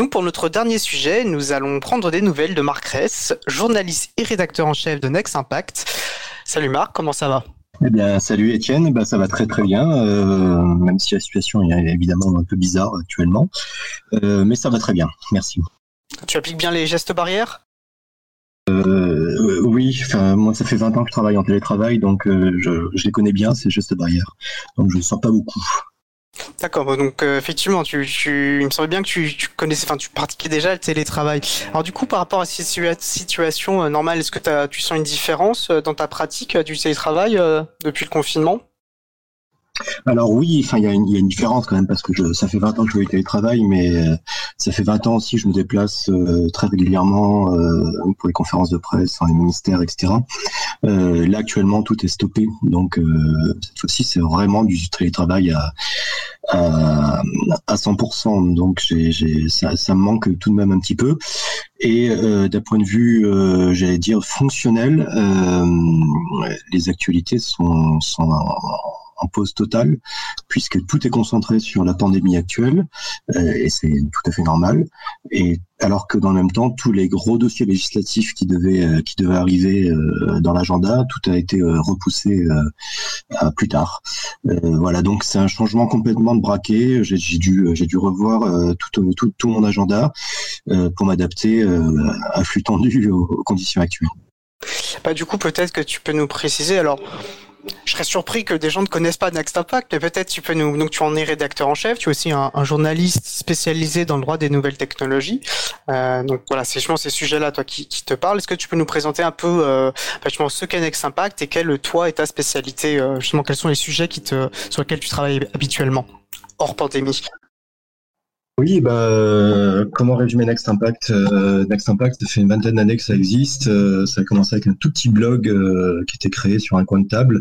donc pour notre dernier sujet, nous allons prendre des nouvelles de Marc Ress, journaliste et rédacteur en chef de Next Impact. Salut Marc, comment ça va? Eh bien, salut Étienne, bah, ça va très très bien, euh, même si la situation est évidemment un peu bizarre actuellement, euh, mais ça va très bien, merci. Tu appliques bien les gestes barrières? Euh, Oui, enfin moi ça fait 20 ans que je travaille en télétravail, donc je, je, les connais bien ces gestes barrières, donc je ne sens pas beaucoup. D'accord, donc euh, effectivement, tu, il me semble bien que tu, connaissais, enfin, tu pratiquais déjà le télétravail. Alors du coup, par rapport à cette situation euh, normale, est-ce que tu sens une différence euh, dans ta pratique du télétravail depuis le confinement? Alors oui, il y, a une différence quand même parce que ça fait 20 ans que je fais du télétravail, mais ça fait 20 ans aussi que je me déplace très régulièrement pour les conférences de presse, les ministères, etc. là actuellement tout est stoppé, donc cette fois-ci c'est vraiment du télétravail à, à, à 100%, donc j'ai, ça, me manque tout de même un petit peu. Et d'un point de vue, j'allais dire fonctionnel, les actualités sont, sont en pause totale, puisque tout est concentré sur la pandémie actuelle, euh, et c'est tout à fait normal. Et alors que dans le même temps, tous les gros dossiers législatifs qui devaient euh, qui devaient arriver euh, dans l'agenda, tout a été repoussé à plus tard. voilà, donc c'est un changement complètement de braquet. J'ai dû j'ai dû revoir tout, tout, tout mon agenda pour m'adapter à flux tendu aux, conditions actuelles. Bah, du coup, peut-être que tu peux nous préciser. Alors, je serais surpris que des gens ne connaissent pas Next Impact, mais peut-être tu peux nous. Donc tu en es rédacteur en chef, tu es aussi un, journaliste spécialisé dans le droit des nouvelles technologies. Euh, donc voilà, c'est justement ces sujets-là, toi, qui, te parlent. Est-ce que tu peux nous présenter un peu euh, justement ce qu'est Next Impact et quelle toi est ta spécialité euh, Justement, quels sont les sujets qui te, sur lesquels tu travailles habituellement hors pandémie? Oui, bah, comment résumer Next Impact euh, Next Impact, ça fait une vingtaine d'années que ça existe. Euh, ça a commencé avec un tout petit blog euh, qui était créé sur un coin de table.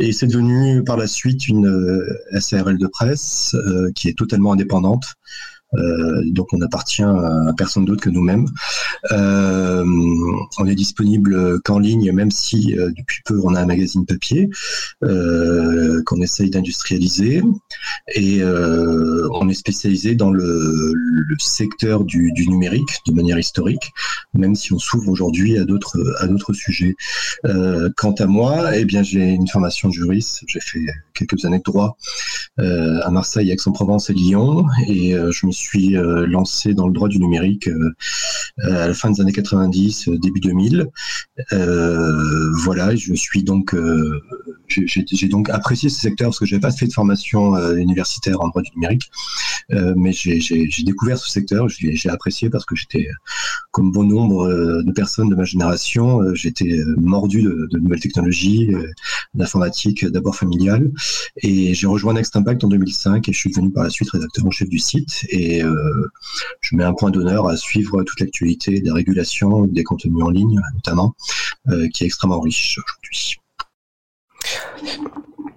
Et c'est devenu par la suite une SARL de presse qui est totalement indépendante. Euh, donc on appartient à personne d'autre que nous-mêmes. Euh, on est disponible qu'en ligne, même si euh, depuis peu on a un magazine papier qu'on essaye d'industrialiser. Et on est spécialisé dans le, secteur du, numérique de manière historique, même si on s'ouvre aujourd'hui à d'autres à d'autres sujets. quant à moi, eh bien j'ai une formation de juriste. J'ai fait quelques années de droit à Marseille, Aix-en-Provence et Lyon, et je me suis suis euh, lancé dans le droit du numérique euh, à la fin des années 90, euh, début 2000. voilà, je suis donc j'ai donc apprécié ce secteur parce que j'avais pas fait de formation universitaire en droit du numérique, mais j'ai découvert ce secteur, j'ai apprécié parce que j'étais, comme bon nombre de personnes de ma génération, j'étais mordu de, nouvelles technologies, d'informatique d'abord familiale, et j'ai rejoint Next Impact en 2005 et je suis devenu par la suite rédacteur en chef du site. Euh, je mets un point d'honneur à suivre toute l'actualité des régulations, des contenus en ligne notamment, euh, qui est extrêmement riche aujourd'hui.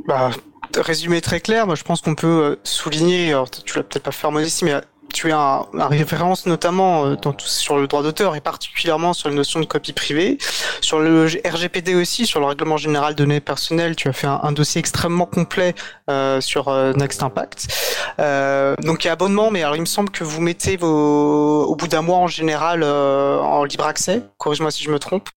Bah, résumé très clair, moi je pense qu'on peut euh, souligner, alors tu l'as peut-être pas fait en modestie, mais tu as un, référence notamment euh, sur le droit d'auteur et particulièrement sur la notion de copie privée. Sur le RGPD aussi, sur le règlement général de données personnelles, tu as fait un, dossier extrêmement complet euh, sur euh, Next Impact. donc il y a abonnement, mais alors il me semble que vous mettez vos, au bout d'un mois en général en libre accès. Corrige-moi si je me trompe.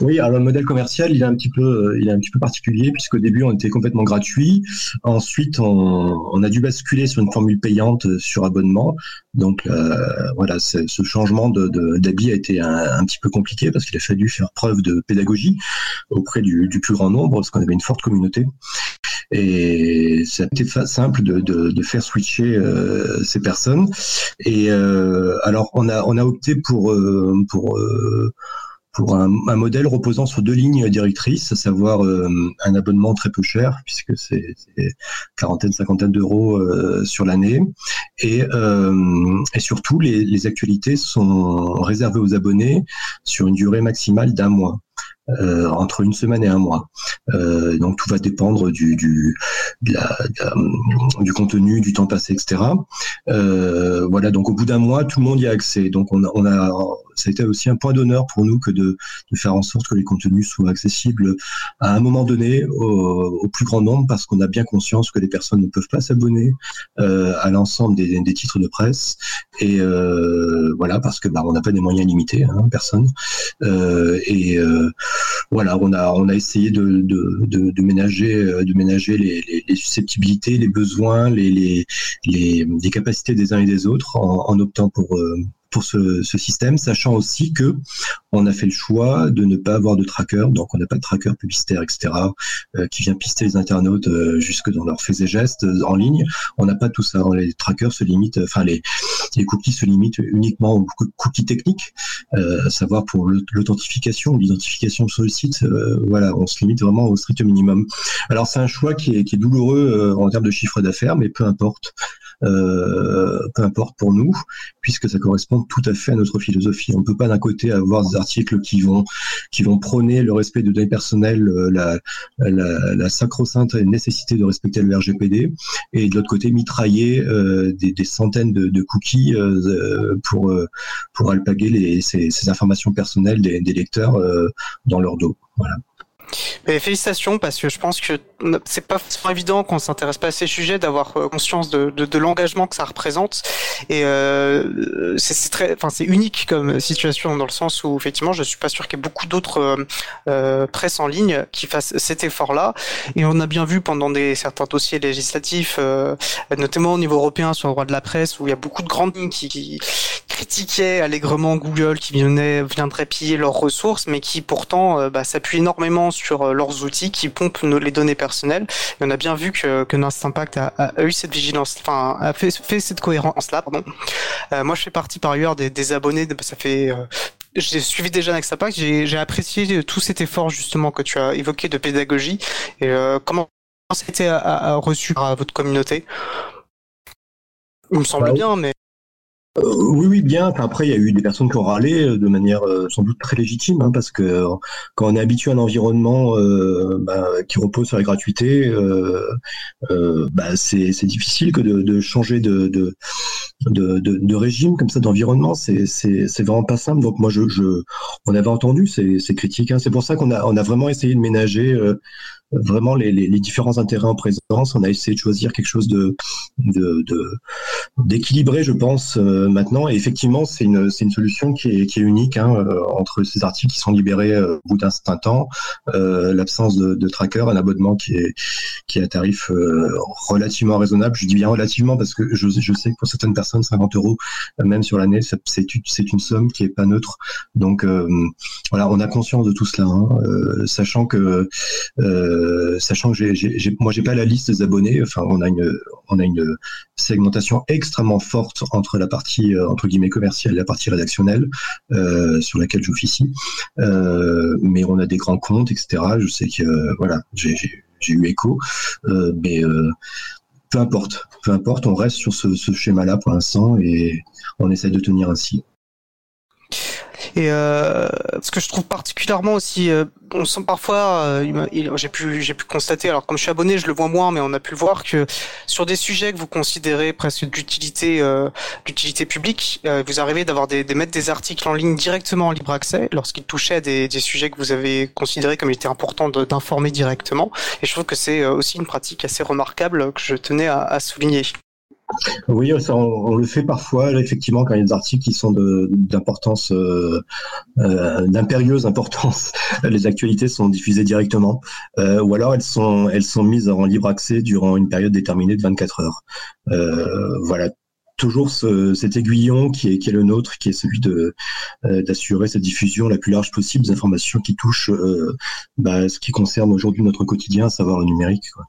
Oui, alors le modèle commercial, il est un petit peu, euh, il est un petit peu particulier puisqu'au début on était complètement gratuit. Ensuite, on, a dû basculer sur une formule payante euh, sur abonnement. Donc euh, voilà, ce changement d'habit a été un, petit peu compliqué parce qu'il a fallu faire preuve de pédagogie auprès du, plus grand nombre parce qu'on avait une forte communauté. Et ça a été simple de, faire switcher ces personnes. Et alors on a on a opté pour pour pour un, modèle reposant sur deux lignes directrices, à savoir euh, un abonnement très peu cher, puisque c'est quarantaine, cinquantaine d'euros euh, sur l'année, et, euh, surtout les, actualités sont réservées aux abonnés sur une durée maximale d'un mois. Euh, entre une semaine et un mois. Euh, donc tout va dépendre du du, du contenu, du temps passé, etc. Euh, voilà, donc au bout d'un mois, tout le monde y a accès. Donc on a, ça a été aussi un point d'honneur pour nous que de, faire en sorte que les contenus soient accessibles à un moment donné au, plus grand nombre parce qu'on a bien conscience que les personnes ne peuvent pas s'abonner à l'ensemble des, titres de presse et voilà parce que bah, on n'a pas des moyens limités, hein, personne. Et voilà, on a essayé de, ménager ménager les, susceptibilités, les besoins, les, capacités des uns et des autres en, en optant pour pour ce, ce, système, sachant aussi que on a fait le choix de ne pas avoir de tracker, donc on n'a pas de tracker publicitaire, etc., euh, qui vient pister les internautes euh, jusque dans leurs faits et gestes euh, en ligne. On n'a pas tout ça. Les trackers se limitent, enfin les, les cookies se limitent uniquement aux cookies techniques, à savoir pour l'authentification, l'identification sur le site. voilà, on se limite vraiment au strict minimum. Alors c'est un choix qui est, qui est douloureux en termes de chiffre d'affaires, mais peu importe. Euh, peu importe pour nous, puisque ça correspond tout à fait à notre philosophie. On ne peut pas d'un côté avoir des articles qui vont qui vont prôner le respect de données personnelles, euh, la, la, la sacro-sainte nécessité de respecter le RGPD, et de l'autre côté mitrailler euh, des, des, centaines de, de cookies pour pour alpaguer les, ces, ces informations personnelles des, des lecteurs dans leur dos. Voilà. Mais félicitations parce que je pense que c'est pas forcément évident quand on s'intéresse pas à ces sujets d'avoir euh, conscience de, de, de l'engagement que ça représente. Et euh, c'est très, enfin c'est unique comme situation dans le sens où effectivement je suis pas sûr qu'il y ait beaucoup d'autres euh, euh presse en ligne qui fassent cet effort-là. Et on a bien vu pendant des certains dossiers législatifs, euh, notamment au niveau européen sur le droit de la presse où il y a beaucoup de grandes lignes qui, qui critiquaient allègrement Google qui venait, viendrait piller leurs ressources mais qui pourtant bah, s'appuient énormément sur leurs outils qui pompent les données personnelles personnel. Et on a bien vu que, que Nast Impact a, a, eu cette vigilance, enfin, a fait, fait cette cohérence-là, pardon. Euh, moi, je fais partie par ailleurs des, des abonnés, ça fait euh, j'ai suivi déjà Next Impact, j'ai apprécié tout cet effort justement que tu as évoqué de pédagogie. Et euh, comment ça a été reçu par votre communauté? Il me semble bah, bien, mais euh, oui, oui, bien. après, il y a eu des personnes qui ont râlé euh, de manière euh, sans doute très légitime, hein, parce que quand on est habitué à un environnement bah, qui repose sur la gratuité, bah, c'est difficile que de, changer de, de, de, régime comme ça, d'environnement. C'est vraiment pas simple. Donc moi, je, je on avait entendu ces, ces critiques. Hein. C'est pour ça qu'on a, on a vraiment essayé de ménager vraiment les, les, les, différents intérêts en présence. On a essayé de choisir quelque chose de d'équilibré, de, je pense, euh, maintenant. Et effectivement, c'est une, une solution qui est, qui est unique hein, euh, entre ces articles qui sont libérés euh, au bout d'un certain temps, l'absence de, de, tracker, un abonnement qui est, qui est à tarif relativement raisonnable. Je dis bien relativement parce que je, je sais que pour certaines personnes, 50 euros, même sur l'année, c'est une somme qui est pas neutre. Donc voilà, on a conscience de tout cela, hein, sachant que euh, sachant que j'ai, moi j'ai pas la liste des abonnés. Enfin, on a une segmentation extrêmement forte entre la partie euh, entre guillemets commerciale et la partie rédactionnelle euh, sur laquelle j'officie. Euh, mais on a des grands comptes, etc. Je sais que voilà, j'ai, j'ai eu écho, mais peu importe, peu importe, on reste sur ce, ce schéma-là pour l'instant et on essaie de tenir ainsi. Et euh, ce que je trouve particulièrement aussi, euh, on sent parfois, euh, j'ai pu j'ai pu constater, alors comme je suis abonné, je le vois moins, mais on a pu le voir que sur des sujets que vous considérez presque d'utilité d'utilité publique, vous arrivez d'avoir des, des mettre des articles en ligne directement en libre accès lorsqu'ils touchaient à des, des sujets que vous avez considérés comme il était important d'informer directement. Et je trouve que c'est aussi une pratique assez remarquable que je tenais à, à souligner. Oui, on, le fait parfois, effectivement, quand il y a des articles qui sont d'importance, euh, euh, d'impérieuse importance, les actualités sont diffusées directement, euh, ou alors elles sont, elles sont mises en libre accès durant une période déterminée de 24 heures. voilà, toujours cet aiguillon qui est, qui est le nôtre, qui est celui de d'assurer cette diffusion la plus large possible des informations qui touchent bah, ce qui concerne aujourd'hui notre quotidien, à savoir le numérique. Quoi.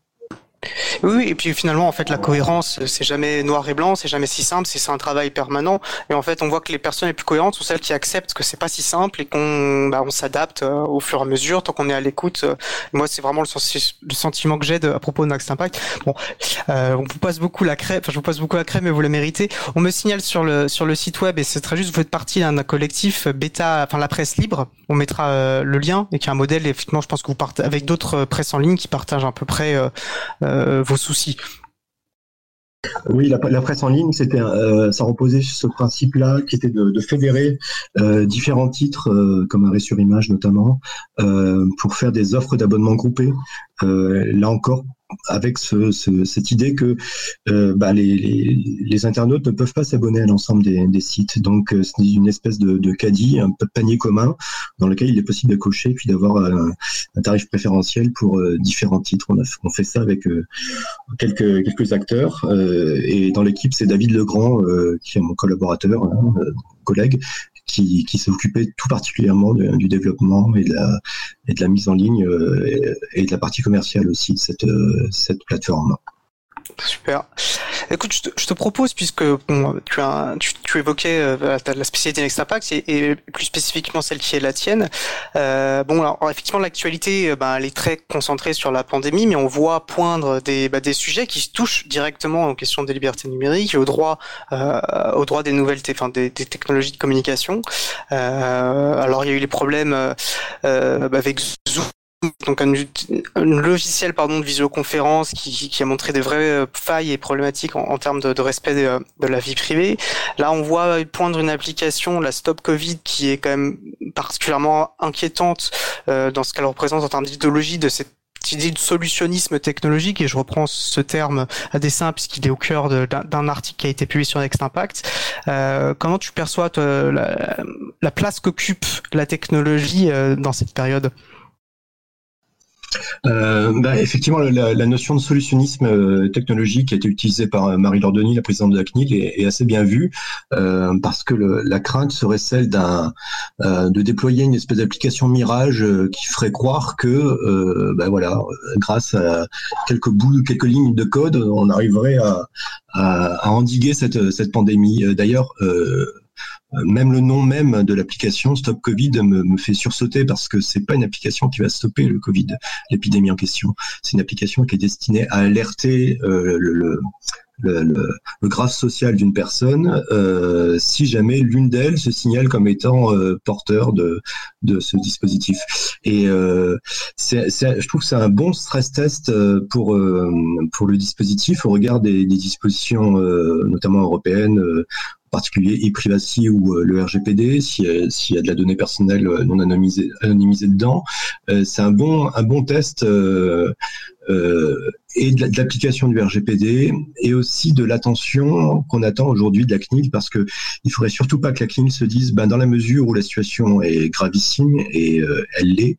Oui, et puis finalement, en fait, la cohérence, c'est jamais noir et blanc, c'est jamais si simple, c'est un travail permanent. Et en fait, on voit que les personnes les plus cohérentes sont celles qui acceptent que c'est pas si simple et qu'on bah, on s'adapte euh, au fur et à mesure, tant qu'on est à l'écoute. Euh, moi, c'est vraiment le, sentiment que j'ai à propos de Next Impact. Bon, euh, on vous passe beaucoup la crème, enfin, je vous passe beaucoup la crème, mais vous la méritez. On me signale sur le sur le site web, et c'est très juste, vous faites partie d'un collectif bêta, enfin la presse libre. On mettra le lien et qui est un modèle. Effectivement, je pense que vous partez avec d'autres presses en ligne qui partagent à peu près vos soucis. Oui, la, presse en ligne, c'était, euh, ça reposait sur ce principe-là, qui était de, fédérer euh, différents titres, euh, comme Arrêt sur Image notamment, pour faire des offres d'abonnement groupées. là encore, avec ce, cette idée que euh, bah, les, internautes ne peuvent pas s'abonner à l'ensemble des, sites. Donc euh, c'est une espèce de, caddie, un panier commun dans lequel il est possible de cocher puis d'avoir un, un, tarif préférentiel pour euh, différents titres. On, on, fait ça avec euh, quelques, quelques acteurs et dans l'équipe c'est David Legrand qui est mon collaborateur, hein, collègue, qui, qui s'est occupé tout particulièrement du développement et de, la, et de la mise en ligne euh, et, de la partie commerciale aussi de cette, euh, cette plateforme. Super. Écoute, je te, propose, puisque bon, tu, as, tu, tu évoquais euh, la spécialité Next Impact et, et, plus spécifiquement celle qui est la tienne. Euh, bon, alors, effectivement, l'actualité, ben, elle est très concentrée sur la pandémie, mais on voit poindre des, bah, des sujets qui se touchent directement aux questions des libertés numériques et au droit, euh, au droit des nouvelles, enfin, des, des, technologies de communication. Euh, alors, il y a eu les problèmes bah, avec Zoom donc un, logiciel pardon de visioconférence qui, qui, a montré des vraies euh, failles et problématiques en, termes de, de respect de, de, la vie privée. Là, on voit poindre une application, la Stop Covid, qui est quand même particulièrement inquiétante euh, dans ce qu'elle représente en termes d'idéologie de cette idée de solutionnisme technologique et je reprends ce terme à dessein puisqu'il est au cœur d'un article qui a été publié sur Next Impact. Euh, comment tu perçois la, la, place qu'occupe la technologie euh, dans cette période? Euh, bah, effectivement, la, notion de solutionnisme euh, technologique qui a été utilisée par euh, Marie Lordoni, la présidente de la CNIL, est, assez bien vue parce que le, la crainte serait celle d'un de déployer une espèce d'application mirage qui ferait croire que, bah, voilà, grâce à quelques bouts, quelques lignes de code, on arriverait à, endiguer cette, pandémie. D'ailleurs, même le nom même de l'application Stop Covid me, fait sursauter parce que c'est pas une application qui va stopper le Covid, l'épidémie en question. C'est une application qui est destinée à alerter euh, le, graphe social d'une personne euh, si jamais l'une d'elles se signale comme étant euh, porteur de, ce dispositif. Et euh, je trouve que c'est un bon stress test euh, pour, euh, pour le dispositif au regard des dispositions notamment européennes particulier e-privacy ou euh, le RGPD, s'il y, a de la donnée personnelle euh, non anonymisée, anonymisée dedans. Euh, c'est un bon, un bon test et de l'application du RGPD et aussi de l'attention qu'on attend aujourd'hui de la CNIL parce que il faudrait surtout pas que la CNIL se dise ben, dans la mesure où la situation est gravissime et elle l'est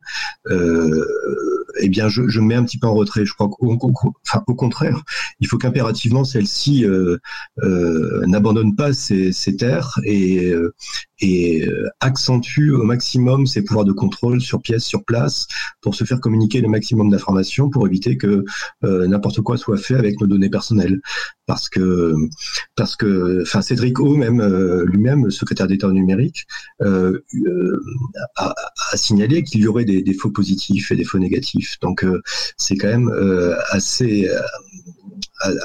eh bien, je, je, mets un petit peu en retrait. Je crois qu'au au contraire, il faut qu'impérativement celle-ci euh, euh, n'abandonne pas ses, ses, terres et, euh, et euh, accentue au maximum ses pouvoirs de contrôle sur pièce, sur place, pour se faire communiquer le maximum d'informations, pour éviter que euh, n'importe quoi soit fait avec nos données personnelles. Parce que, parce que, enfin, Cédric O, même lui-même, secrétaire d'État numérique, a, a, signalé qu'il y aurait des, des, faux positifs et des faux négatifs. Donc euh, c'est quand même euh, assez euh,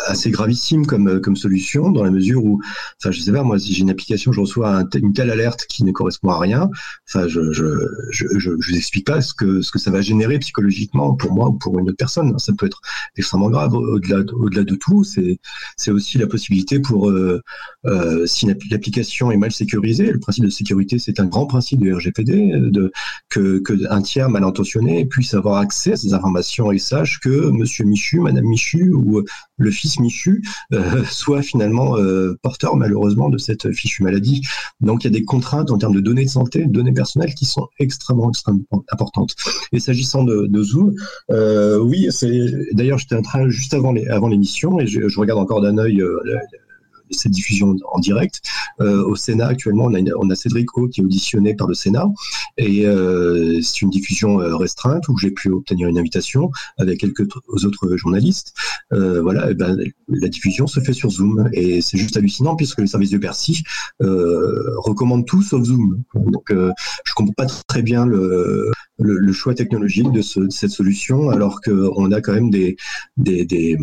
assez gravissime comme comme solution dans la mesure où enfin je sais pas moi si j'ai une application je reçois une telle alerte qui ne correspond à rien enfin je je, je je vous explique pas ce que ce que ça va générer psychologiquement pour moi ou pour une autre personne. Ça peut être extrêmement grave. Au-delà au-delà de tout c'est c'est aussi la possibilité pour euh, euh, si l'application est mal sécurisée le principe de sécurité c'est un grand principe du RGPD de que que un tiers mal intentionné puisse avoir accès à ces informations et sache que monsieur Michu madame Michu ou le fils Michu euh, soit finalement euh, porteur malheureusement de cette fichue maladie. Donc il y a des contraintes en termes de données de santé, données personnelles qui sont extrêmement, extrêmement importantes. Et s'agissant de, Zoom, euh, oui, c'est d'ailleurs j'étais en train juste avant les, avant l'émission et je, je, regarde encore d'un œil cette diffusion en direct. au Sénat, actuellement, on a, on a Cédric O qui est auditionné par le Sénat et c'est une diffusion restreinte où j'ai pu obtenir une invitation avec quelques autres journalistes. voilà, ben, la diffusion se fait sur Zoom et c'est juste hallucinant puisque les services de Bercy recommandent tout sauf Zoom. Donc, je comprends pas très bien le, le, choix technologique de, cette solution, alors qu'on a quand même des des, des,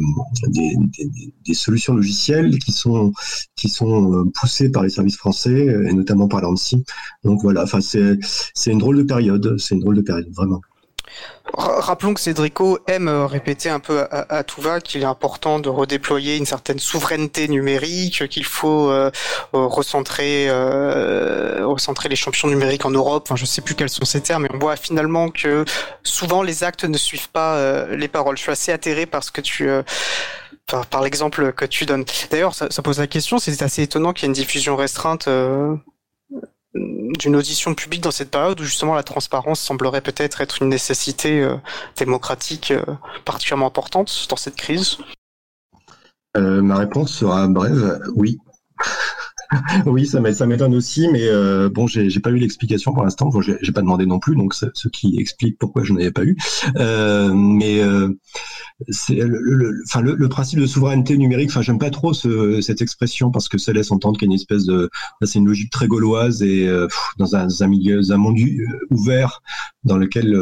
des, solutions logicielles qui sont, qui sont euh, poussées par les services français, et notamment par l'ANSI. Donc voilà, enfin, c'est une drôle de période, c'est une drôle de période, vraiment. Rappelons que Cédrico aime euh, répéter un peu à, tout va qu'il est important de redéployer une certaine souveraineté numérique, qu'il faut euh, recentrer, recentrer les champions numériques en Europe. Enfin, je sais plus quels sont ces termes, mais on voit finalement que souvent les actes ne suivent pas les paroles. Je suis assez atterré parce que tu par l'exemple que tu donnes. D'ailleurs, ça, pose la question, c'est assez étonnant qu'il y ait une diffusion restreinte d'une audition publique dans cette période où justement la transparence semblerait peut-être être une nécessité euh, démocratique euh, particulièrement importante dans cette crise euh, Ma réponse sera brève, oui. oui, ça m'étonne aussi, mais euh, bon, j'ai pas eu l'explication pour l'instant. Bon, j'ai pas demandé non plus, donc ce qui explique pourquoi je n'avais pas eu. Euh, mais euh, c'est le, enfin, le, principe de souveraineté numérique. Enfin, j'aime pas trop cette expression parce que ça laisse entendre qu'il y a une espèce de, c'est une logique très gauloise et dans un, un, milieu, un monde ouvert dans lequel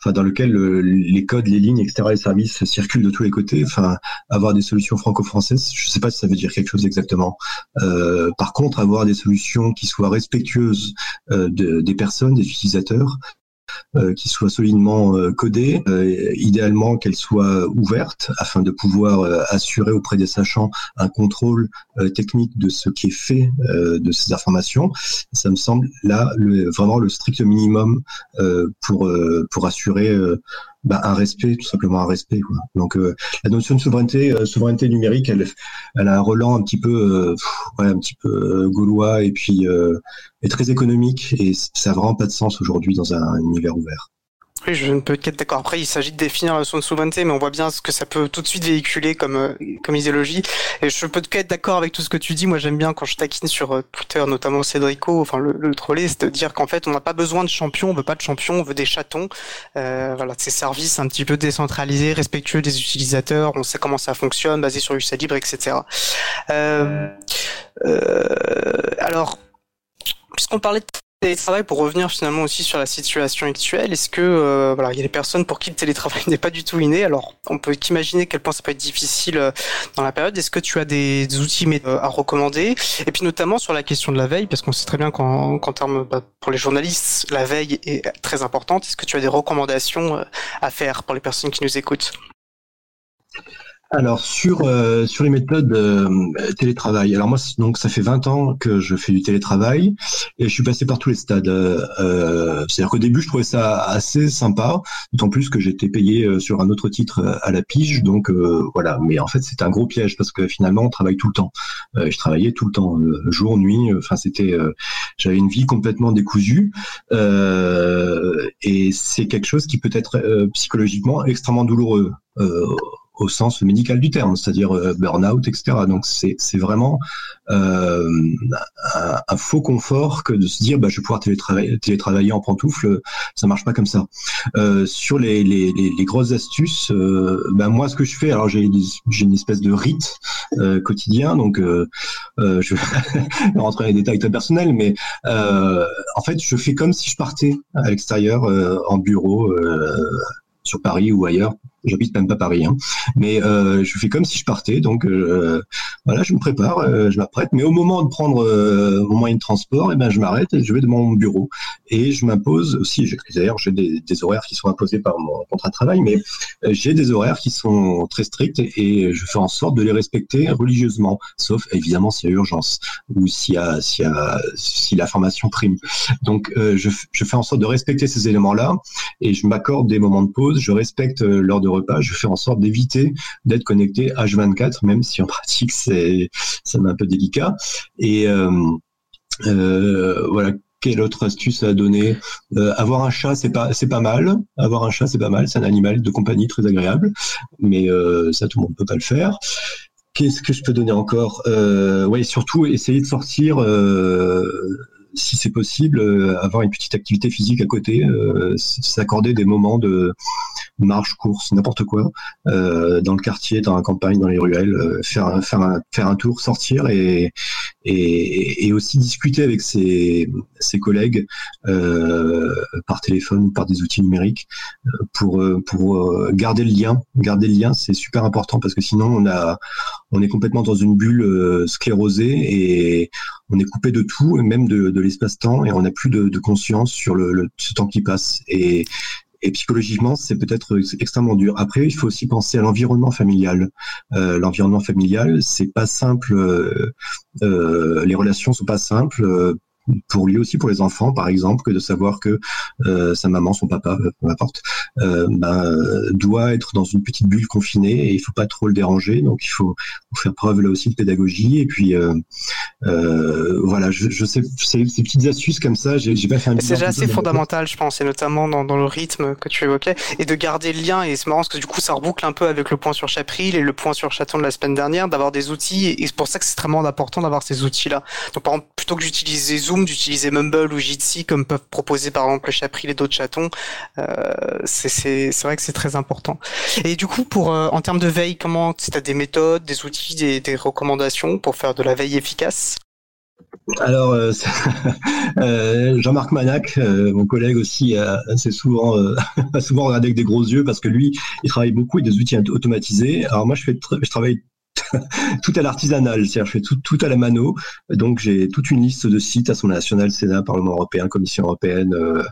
enfin dans lequel euh, les codes, les lignes, etc., les services circulent de tous les côtés. Enfin, avoir des solutions franco-françaises, je ne sais pas si ça veut dire quelque chose exactement. Euh, par contre, avoir des solutions qui soient respectueuses euh, de, des personnes, des utilisateurs, qui soit solidement euh, codée, euh, idéalement qu'elle soit ouverte afin de pouvoir assurer auprès des sachants un contrôle technique de ce qui est fait de ces informations. Ça me semble là le, vraiment le strict minimum pour pour assurer bah, un respect, tout simplement un respect. Quoi. Donc euh, la notion de souveraineté, euh, souveraineté numérique, elle, elle a un relan un petit peu, euh, un petit peu gaulois et puis est très économique et ça n'a vraiment pas de sens aujourd'hui dans un univers ouvert. Je ne peux qu'être d'accord. Après, il s'agit de définir de souveraineté, mais on voit bien ce que ça peut tout de suite véhiculer comme euh, comme idéologie. Et je peux qu'être d'accord avec tout ce que tu dis. Moi, j'aime bien quand je taquine sur euh, Twitter, notamment Cédrico, enfin le, le troller, c'est de dire qu'en fait, on n'a pas besoin de champions, on veut pas de champions, on veut des chatons. Euh, voilà, ces services un petit peu décentralisés, respectueux des utilisateurs. On sait comment ça fonctionne, basé sur usage libre, etc. Alors, puisqu'on parlait de télétravail, pour revenir finalement aussi sur la situation actuelle, est-ce que euh, voilà, il y a des personnes pour qui le télétravail n'est pas du tout inné? Alors, on peut qu'imaginer quel point ça peut être difficile euh, dans la période. Est-ce que tu as des, outils euh, à recommander? Et puis notamment sur la question de la veille, parce qu'on sait très bien qu'en termes bah, pour les journalistes, la veille est très importante. Est-ce que tu as des recommandations à faire pour les personnes qui nous écoutent? Alors sur euh, sur les méthodes euh, télétravail. Alors moi donc ça fait 20 ans que je fais du télétravail et je suis passé par tous les stades. Euh, C'est-à-dire qu'au début je trouvais ça assez sympa, d'autant plus que j'étais payé euh, sur un autre titre à la pige. Donc voilà. Mais en fait c'était un gros piège parce que finalement on travaille tout le temps. je travaillais tout le temps, jour nuit. Enfin c'était j'avais une vie complètement décousue et c'est quelque chose qui peut être psychologiquement extrêmement douloureux au sens médical du terme, c'est-à-dire euh, burn-out, etc. Donc c'est vraiment euh, un, faux confort que de se dire bah, je vais pouvoir télétravailler, télétravailler en pantoufle, ça marche pas comme ça. Euh, sur les, les, les, grosses astuces, euh, bah, moi ce que je fais, alors j'ai une espèce de rite euh, quotidien, donc euh, je vais rentrer dans les détails très personnels, mais en fait je fais comme si je partais à l'extérieur en bureau sur Paris ou ailleurs J'habite même pas Paris, hein. mais euh, je fais comme si je partais. Donc euh, voilà, je me prépare, euh, je m'apprête. Mais au moment de prendre mon moyen de transport, eh ben je m'arrête, je vais de mon bureau et je m'impose aussi. D'ailleurs, j'ai des, horaires qui sont imposés par mon contrat de travail, mais j'ai des horaires qui sont très stricts et je fais en sorte de les respecter religieusement, sauf évidemment s'il y a urgence ou s'il y a, si la formation prime. Donc je, je fais en sorte de respecter ces éléments-là et je m'accorde des moments de pause. Je respecte l'heure repas, je fais en sorte d'éviter d'être connecté H24, même si en pratique c'est ça un peu délicat. Et euh, euh, voilà, quelle autre astuce à donner? Euh, Avoir un chat, c'est pas c'est pas mal. Avoir un chat, c'est pas mal. C'est un animal de compagnie très agréable, mais ça tout le monde peut pas le faire. Qu'est-ce que je peux donner encore? Euh, Ouais, surtout essayer de sortir. Si c'est possible, avoir une petite activité physique à côté, s'accorder des moments de marche, course, n'importe quoi, euh, dans le quartier, dans la campagne, dans les ruelles, faire, faire, un, faire un tour, sortir et, et, et aussi discuter avec ses, ses collègues par téléphone ou par des outils numériques pour, pour garder le lien. Garder le lien, c'est super important parce que sinon on, a, on est complètement dans une bulle sclérosée et on est coupé de tout, même de, de l'espace-temps, et on n'a plus de, de, conscience sur le, le, ce temps qui passe. Et, et psychologiquement, c'est peut-être extrêmement dur. Après, il faut aussi penser à l'environnement familial. Euh, l'environnement familial, c'est pas simple. Euh, euh, les relations sont pas simples pour lui aussi, pour les enfants, par exemple, que de savoir que euh, sa maman, son papa, euh, peu importe, euh, ben, doit être dans une petite bulle confinée et il faut pas trop le déranger. Donc il faut, faire preuve là aussi de pédagogie. Et puis voilà, je, je sais, ces, ces petites astuces comme ça, j'ai pas fait un. C'est déjà assez fondamental, je pense, et notamment dans, dans, le rythme que tu évoquais, et de garder le lien. Et c'est marrant parce que du coup, ça reboucle un peu avec le point sur Chapril et le point sur Chaton de la semaine dernière, d'avoir des outils. Et c'est pour ça que c'est extrêmement important d'avoir ces outils-là. Donc par exemple, plutôt que d'utiliser Zoom d'utiliser Mumble ou Jitsi comme peuvent proposer par exemple le Chapril et d'autres chatons, euh, c'est vrai que c'est très important. Et du coup, pour euh, en termes de veille, comment tu as des méthodes, des outils, des, recommandations pour faire de la veille efficace? Alors, euh, Jean-Marc Manac, mon collègue aussi, c'est souvent, souvent regardé avec des gros yeux parce que lui, il travaille beaucoup avec des outils automatisés. Alors moi, je, fais je travaille tout à l'artisanal, c'est-à-dire je fais tout, tout, à la mano. Donc j'ai toute une liste de sites Assemblée nationale, Sénat, Parlement européen, Commission européenne, euh,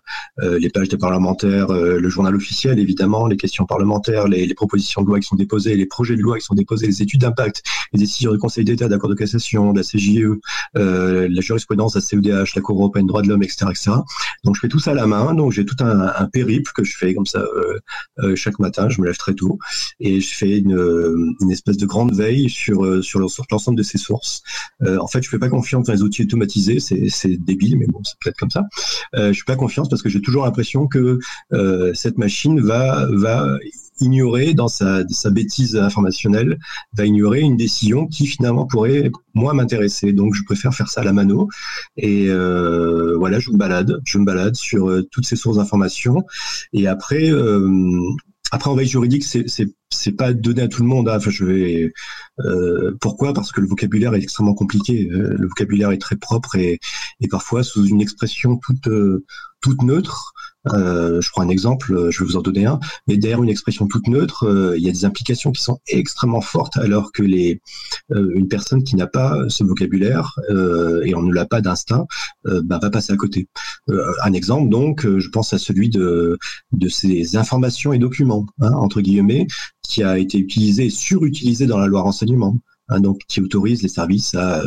euh, les pages des parlementaires, euh, le journal officiel évidemment, les questions parlementaires, les, les, propositions de loi qui sont déposées, les projets de loi qui sont déposés, les études d'impact, les décisions du Conseil d'État, d'accord de cassation, de la CJE, la jurisprudence, la CEDH, la Cour européenne des droits de l'homme, etc., etc. Donc je fais tout ça à la main. Donc j'ai tout un, un, périple que je fais comme ça chaque matin. Je me lève très tôt et je fais une, une espèce de grande veille sur, euh, sur l'ensemble de ces sources. Euh, en fait, je fais pas confiance dans les outils automatisés, c'est débile, mais bon, c'est peut-être comme ça. Euh, je fais pas confiance parce que j'ai toujours l'impression que cette machine va, va ignorer dans sa, bêtise informationnelle, va ignorer une décision qui finalement pourrait moins m'intéresser. Donc je préfère faire ça à la mano. Et voilà, je me balade, je me balade sur toutes ces sources d'informations. Et après, après, en veille juridique, c'est pas donné à tout le monde. Hein. Enfin, je vais euh, pourquoi? Parce que le vocabulaire est extrêmement compliqué. Euh, le vocabulaire est très propre et, et parfois sous une expression toute euh, toute neutre. Euh, je prends un exemple, je vais vous en donner un. Mais derrière une expression toute neutre, euh, il y a des implications qui sont extrêmement fortes, alors que les euh, une personne qui n'a pas ce vocabulaire et on ne l'a pas d'instinct, bah, va passer à côté. un exemple, donc, je pense à celui de de ces informations et documents hein, entre guillemets qui a été utilisé, surutilisé dans la loi renseignement. Hein, donc qui autorise les services à,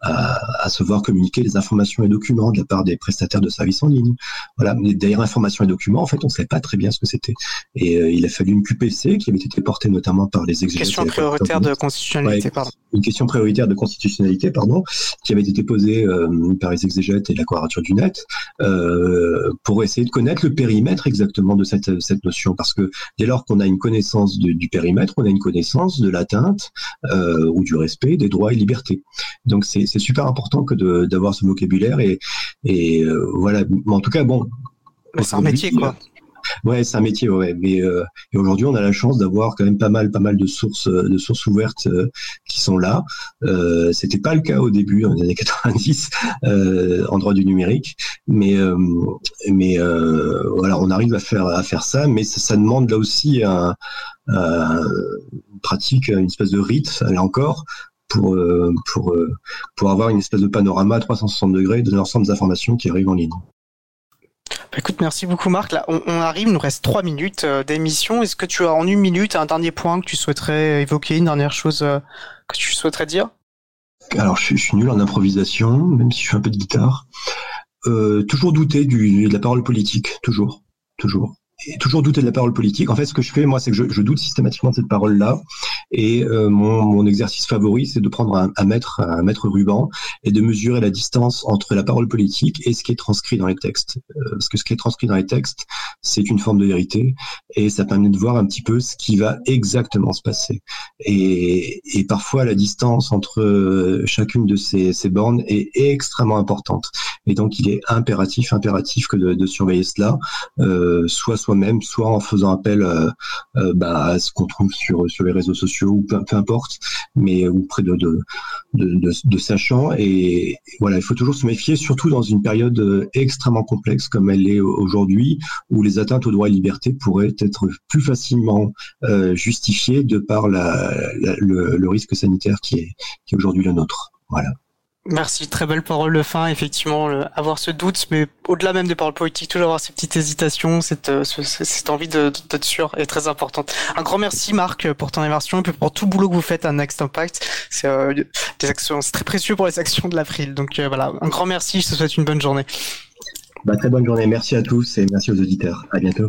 à, à, se voir communiquer les informations et documents de la part des prestataires de services en ligne. Voilà, mais derrière informations et documents, en fait, on ne savait pas très bien ce que c'était. Et euh, il a fallu une QPC qui avait été portée notamment par les exégètes. Question prioritaire de constitutionnalité, pardon. Une question prioritaire de constitutionnalité, pardon, qui avait été posée euh, par les exégètes et la quadrature du net euh, pour essayer de connaître le périmètre exactement de cette, cette notion, parce que dès lors qu'on a une connaissance du périmètre, on a une connaissance de l'atteinte euh, du respect des droits et libertés. Donc c'est super important que d'avoir ce vocabulaire et, et euh, voilà. En tout cas, bon. C'est un métier, quoi. Ouais, c'est un métier, ouais. Mais euh, aujourd'hui, on a la chance d'avoir quand même pas mal, pas mal de sources, de sources ouvertes euh, qui sont là. Euh, C'était pas le cas au début, dans les années 90, euh, en droit du numérique. Mais mais voilà, on arrive à faire à faire ça, mais ça, ça demande là aussi un, un, pratique une espèce de rite, là encore, pour, euh, pour, euh, pour avoir une espèce de panorama à 360 degrés de l'ensemble des informations qui arrivent en ligne. Bah, écoute, merci beaucoup Marc. Là, on, arrive, il nous reste trois minutes euh, d'émission. Est-ce que tu as en une minute un dernier point que tu souhaiterais évoquer, une dernière chose que tu souhaiterais dire? Alors, je, suis nul en improvisation, même si je fais un peu de guitare. toujours douter du, de la parole politique, toujours, toujours. Toujours douter de la parole politique. En fait, ce que je fais, moi, c'est que je, doute systématiquement de cette parole-là. Et euh, mon, exercice favori, c'est de prendre un, mètre, un mètre ruban et de mesurer la distance entre la parole politique et ce qui est transcrit dans les textes. Euh, parce que ce qui est transcrit dans les textes, c'est une forme de vérité et ça permet de voir un petit peu ce qui va exactement se passer. Et, parfois, la distance entre euh, chacune de ces, bornes est extrêmement importante. Et donc, il est impératif, impératif que de, surveiller cela, soit soi-même, soit en faisant appel euh, euh, bah, à ce qu'on trouve sur, les réseaux sociaux ou peu, importe, mais auprès de, de, de, sachants. Et voilà, il faut toujours se méfier, surtout dans une période euh, extrêmement complexe comme elle est aujourd'hui, où les atteintes aux droits et libertés pourraient être plus facilement justifiées de par le, risque sanitaire qui est, qui est aujourd'hui le nôtre. Voilà. Merci, très belle parole de fin. Effectivement, avoir ce doute, mais au-delà même des paroles politiques, toujours avoir ces petites hésitations, cette, euh, cette envie d'être sûr est très importante. Un grand merci Marc pour ton immersion et puis pour tout le boulot que vous faites à Next Impact. C'est euh, des actions, c'est très précieux pour les actions de l'April. Donc euh, voilà, un grand merci. Je te souhaite une bonne journée. Bah, très bonne journée. Merci à tous et merci aux auditeurs. À bientôt.